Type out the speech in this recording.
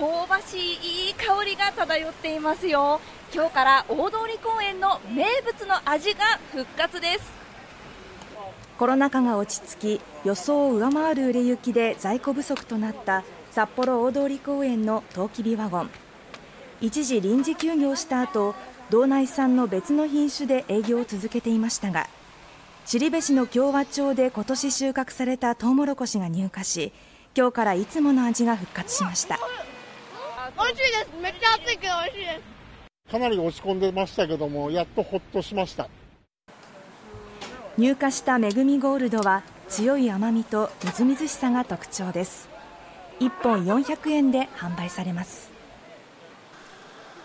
香ばしいいい香りが漂っていますよ。今日から大通公園の名物の味が復活です。コロナ禍が落ち着き予想を上回る売れ行きで在庫不足となった札幌大通公園のトウキビワゴン。一時臨時休業した後道内産の別の品種で営業を続けていましたが後志の共和町で今年収穫されたトウモロコシが入荷し今日からいつもの味が復活しました。美味しいです。めっちゃ暑いけど美味しいです。かなり落ち込んでましたけどもやっとほっとしました。入荷しためぐみゴールドは強い甘みとみずみずしさが特徴です。1本400円で販売されます